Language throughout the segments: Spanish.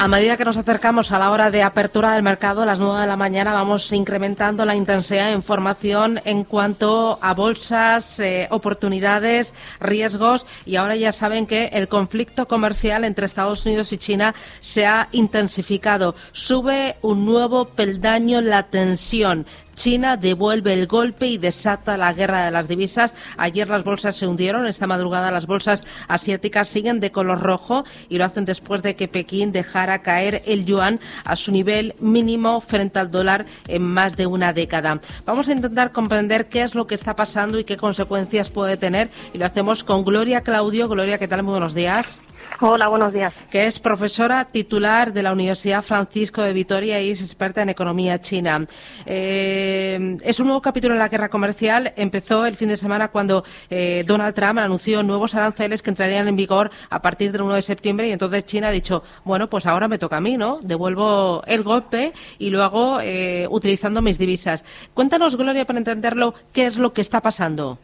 A medida que nos acercamos a la hora de apertura del mercado, a las 9 de la mañana, vamos incrementando la intensidad de información en cuanto a bolsas, eh, oportunidades, riesgos. Y ahora ya saben que el conflicto comercial entre Estados Unidos y China se ha intensificado. Sube un nuevo peldaño la tensión. China devuelve el golpe y desata la guerra de las divisas. Ayer las bolsas se hundieron, esta madrugada las bolsas asiáticas siguen de color rojo y lo hacen después de que Pekín dejara caer el yuan a su nivel mínimo frente al dólar en más de una década. Vamos a intentar comprender qué es lo que está pasando y qué consecuencias puede tener y lo hacemos con Gloria Claudio. Gloria, ¿qué tal? Muy buenos días. Hola, buenos días. Que es profesora titular de la Universidad Francisco de Vitoria y es experta en economía china. Eh, es un nuevo capítulo en la guerra comercial. Empezó el fin de semana cuando eh, Donald Trump anunció nuevos aranceles que entrarían en vigor a partir del 1 de septiembre y entonces China ha dicho, bueno, pues ahora me toca a mí, ¿no? Devuelvo el golpe y lo hago eh, utilizando mis divisas. Cuéntanos, Gloria, para entenderlo, qué es lo que está pasando.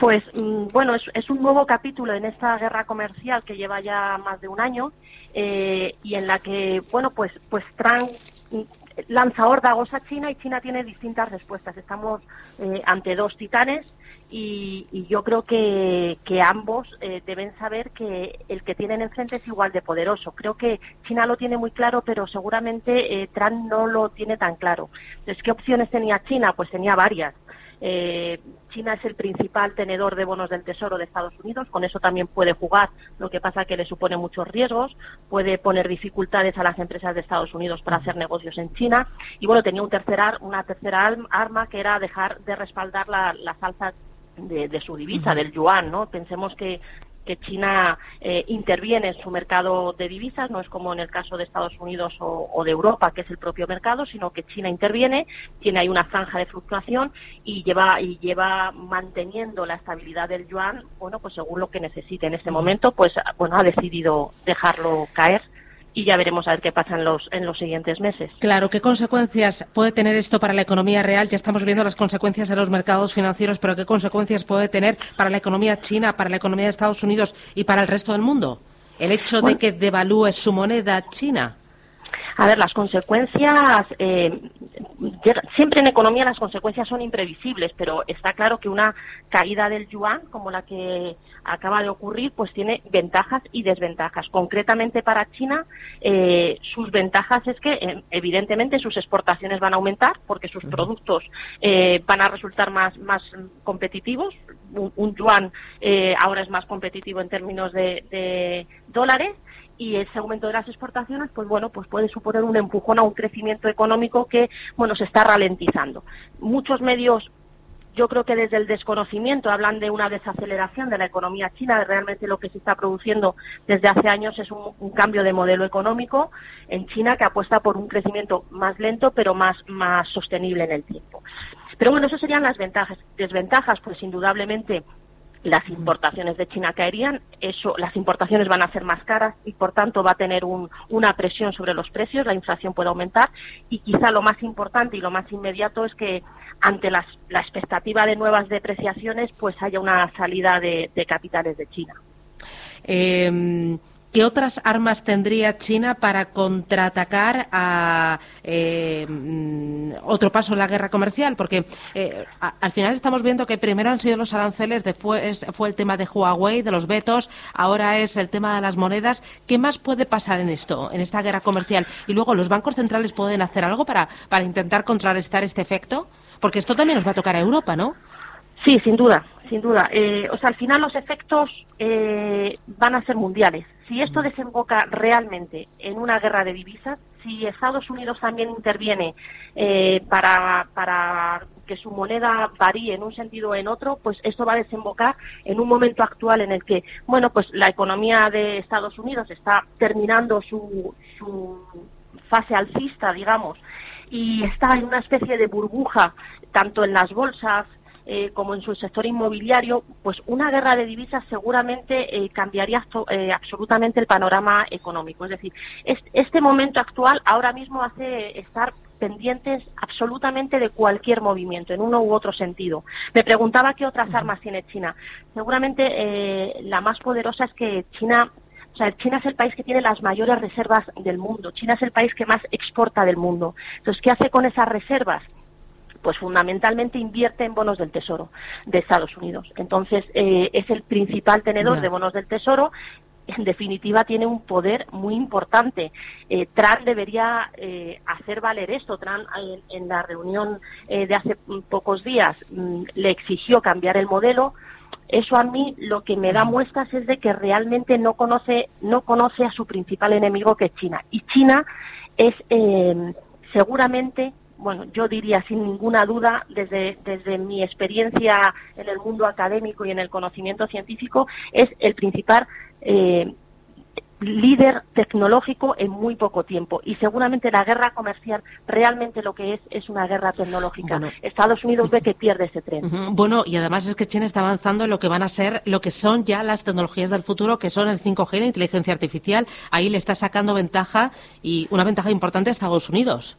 Pues mm, bueno, es, un nuevo capítulo en esta guerra comercial que lleva ya más de un año eh, y en la que, bueno, pues, pues Trump mm, lanza órdagos a China y China tiene distintas respuestas. Estamos eh, ante dos titanes y, yo creo que, ambos eh, deben saber que el que tienen enfrente es igual de poderoso. Creo que China lo tiene muy claro, pero seguramente Trump no lo tiene tan claro. Entonces, ¿qué opciones tenía China? Pues tenía varias. Eh, China es el principal tenedor de bonos del Tesoro de Estados Unidos, con eso también puede jugar, lo que pasa que le supone muchos riesgos, puede poner dificultades a las empresas de Estados Unidos para hacer negocios en China y bueno, tenía un tercer una tercera arma que era dejar de respaldar la, las de, de, su divisa, del yuan, ¿no? Pensemos que que China eh, interviene en su mercado de divisas, no es como en el caso de Estados Unidos o, de Europa, que es el propio mercado, sino que China interviene, tiene ahí una franja de fluctuación y lleva y lleva manteniendo la estabilidad del yuan, bueno, pues según lo que necesite en este momento, pues bueno, ha decidido dejarlo caer y ya veremos a ver qué pasa en los, en los siguientes meses. Claro, ¿qué consecuencias puede tener esto para la economía real? Ya estamos viendo las consecuencias de los mercados financieros, pero ¿qué consecuencias puede tener para la economía china, para la economía de Estados Unidos y para el resto del mundo? El hecho de que devalúe su moneda China. A ver, las consecuencias, eh, siempre en economía las consecuencias son imprevisibles, pero está claro que una caída del yuan, como la que acaba de ocurrir, pues tiene ventajas y desventajas. Concretamente para China, eh, sus ventajas es que, eh, evidentemente, sus exportaciones van a aumentar porque sus productos van a resultar más, más competitivos. Un, yuan ahora es más competitivo en términos de dólares y ese aumento de las exportaciones, pues bueno, pues puede suponer un empujón a un crecimiento económico que, bueno, se está ralentizando. Muchos medios yo creo que desde el desconocimiento hablan de una desaceleración de la economía china. Realmente lo que se está produciendo desde hace años es un, cambio de modelo económico en China que apuesta por un crecimiento más lento pero más, más sostenible en el tiempo. Pero bueno, esas serían las ventajas. Desventajas, pues indudablemente las importaciones de China caerían, eso, las importaciones van a ser más caras y por tanto va a tener una presión sobre los precios, la inflación puede aumentar y quizá lo más importante y lo más inmediato es que ante la expectativa de nuevas depreciaciones pues haya una salida de, capitales de China. Eh, ¿Qué otras armas tendría China para contraatacar a eh, mm, otro paso en la guerra comercial? Porque eh, al final estamos viendo que primero han sido los aranceles, después fue el tema de Huawei, de los vetos, ahora es el tema de las monedas. ¿Qué más puede pasar en esto, en esta guerra comercial? Y luego, ¿los bancos centrales pueden hacer algo para, para intentar contrarrestar este efecto? Porque esto también nos va a tocar a Europa, ¿no? Sí, sin duda, sin duda. Eh, o sea, al final los efectos van a ser mundiales si esto desemboca realmente en una guerra de divisas, si Estados Unidos también interviene eh, para, que su moneda varíe en un sentido o en otro, pues esto va a desembocar en un momento actual en el que, bueno, pues la economía de Estados Unidos está terminando su, su fase alcista, digamos, y está en una especie de burbuja, tanto en las bolsas eh, como en su sector inmobiliario, pues una guerra de divisas seguramente eh, cambiaría eh, absolutamente el panorama económico. Es decir, este momento actual ahora mismo hace estar pendientes absolutamente de cualquier movimiento, en uno u otro sentido. Me preguntaba qué otras armas tiene China. Seguramente la más poderosa es que China o sea, China es el país que tiene las mayores reservas del mundo. China es el país que más exporta del mundo. Entonces, ¿qué hace con esas reservas? Pues fundamentalmente invierte en bonos del Tesoro de Estados Unidos. Entonces, eh, es el principal tenedor de bonos del Tesoro. En definitiva, tiene un poder muy importante. Eh, Trump debería eh, hacer valer esto. Trump, en, la reunión de hace pocos días, mm, le exigió cambiar el modelo eso a mí lo que me da muestras es de que realmente no conoce, no conoce a su principal enemigo que es China. Y China es eh, seguramente, bueno, yo diría sin ninguna duda, desde, desde mi experiencia en el mundo académico y en el conocimiento científico, es el principal eh, líder tecnológico en muy poco tiempo y seguramente la guerra comercial realmente lo que es es una guerra tecnológica. Estados Unidos ve que pierde ese tren. Bueno, y además es que China está avanzando en lo que van a ser, lo que son ya las tecnologías del futuro, que son el 5G, la inteligencia artificial. Ahí le está sacando ventaja y una ventaja importante a Estados Unidos.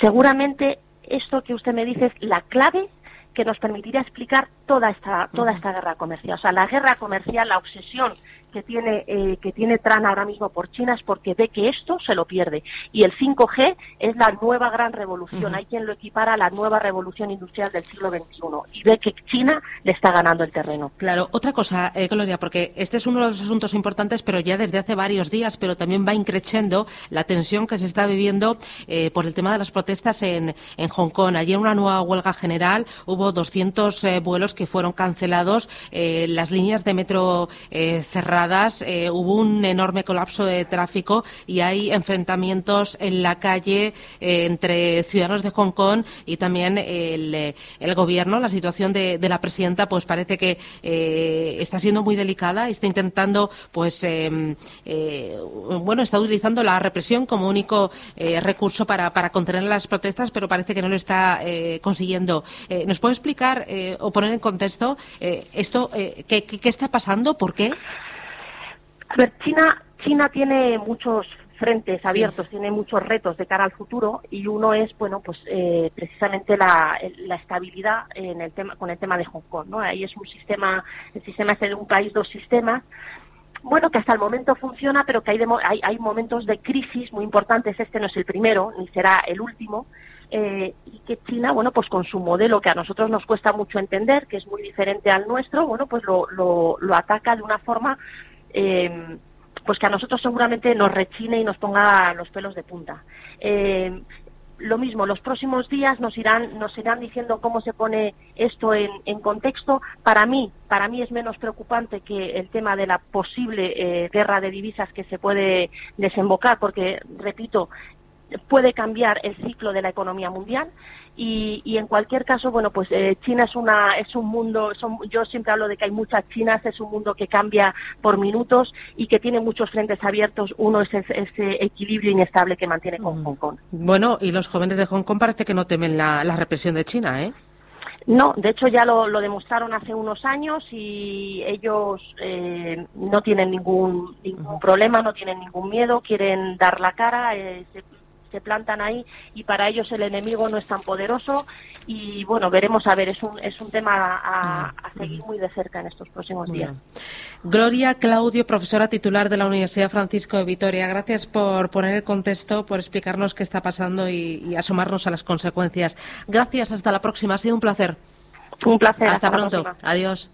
Seguramente esto que usted me dice es la clave que nos permitiría explicar toda esta toda esta guerra comercial. O sea, la guerra comercial, la obsesión que tiene, eh, que tiene Tran ahora mismo por China es porque ve que esto se lo pierde. Y el 5G es la nueva gran revolución. Hay quien lo equipara a la nueva revolución industrial del siglo XXI y ve que China le está ganando el terreno. Claro, otra cosa, eh, Gloria, porque este es uno de los asuntos importantes, pero ya desde hace varios días, pero también va increciendo la tensión que se está viviendo eh, por el tema de las protestas en, en Hong Kong. Ayer una nueva huelga general, hubo 200 vuelos que fueron cancelados, las líneas de metro cerradas eh, hubo un enorme colapso de tráfico y hay enfrentamientos en la calle eh, entre ciudadanos de Hong Kong y también el, eh, gobierno. La situación de, la presidenta pues parece que está siendo muy delicada y está intentando pues em, bueno está utilizando la represión como único recurso para, contener las protestas pero parece que no lo está consiguiendo. ¿Nos puede explicar o poner en contexto esto qué, qué está pasando? ¿Por qué? A ver, China, China tiene muchos frentes abiertos, tiene muchos retos de cara al futuro y uno es, bueno, pues eh, precisamente la, estabilidad en el tema, con el tema de Hong Kong, ¿no? Ahí es un sistema, el sistema es de un país, dos sistemas, bueno, que hasta el momento funciona, pero que hay, hay, hay, momentos de crisis muy importantes. Este no es el primero, ni será el último. Eh, y que China, bueno, pues con su modelo que a nosotros nos cuesta mucho entender, que es muy diferente al nuestro, bueno, pues lo, lo, lo ataca de una forma eh, pues que a nosotros seguramente nos rechine y nos ponga los pelos de punta. Eh, lo mismo, los próximos días nos irán, nos irán diciendo cómo se pone esto en, en, contexto. Para mí, para mí es menos preocupante que el tema de la posible eh, guerra de divisas que se puede desembocar, porque, repito, puede cambiar el ciclo de la economía mundial y, y en cualquier caso bueno pues eh, China es una es un mundo son, yo siempre hablo de que hay muchas chinas es un mundo que cambia por minutos y que tiene muchos frentes abiertos. Uno es ese, equilibrio inestable que mantiene con Hong Kong. Bueno y los jóvenes de Hong Kong parece que no temen la, la represión de China eh no, de hecho ya lo, lo, demostraron hace unos años y ellos eh, no tienen ningún, ningún problema, no tienen ningún miedo, quieren dar la cara, eh, se plantan ahí y para ellos el enemigo no es tan poderoso y bueno, veremos a ver, es un, es un tema a, seguir muy de cerca en estos próximos días. Gloria Claudio, profesora titular de la Universidad Francisco de Vitoria, gracias por poner el contexto, por explicarnos qué está pasando y, asomarnos a las consecuencias. Gracias, hasta la próxima, ha sido un placer. Un placer. Hasta, pronto. Adiós.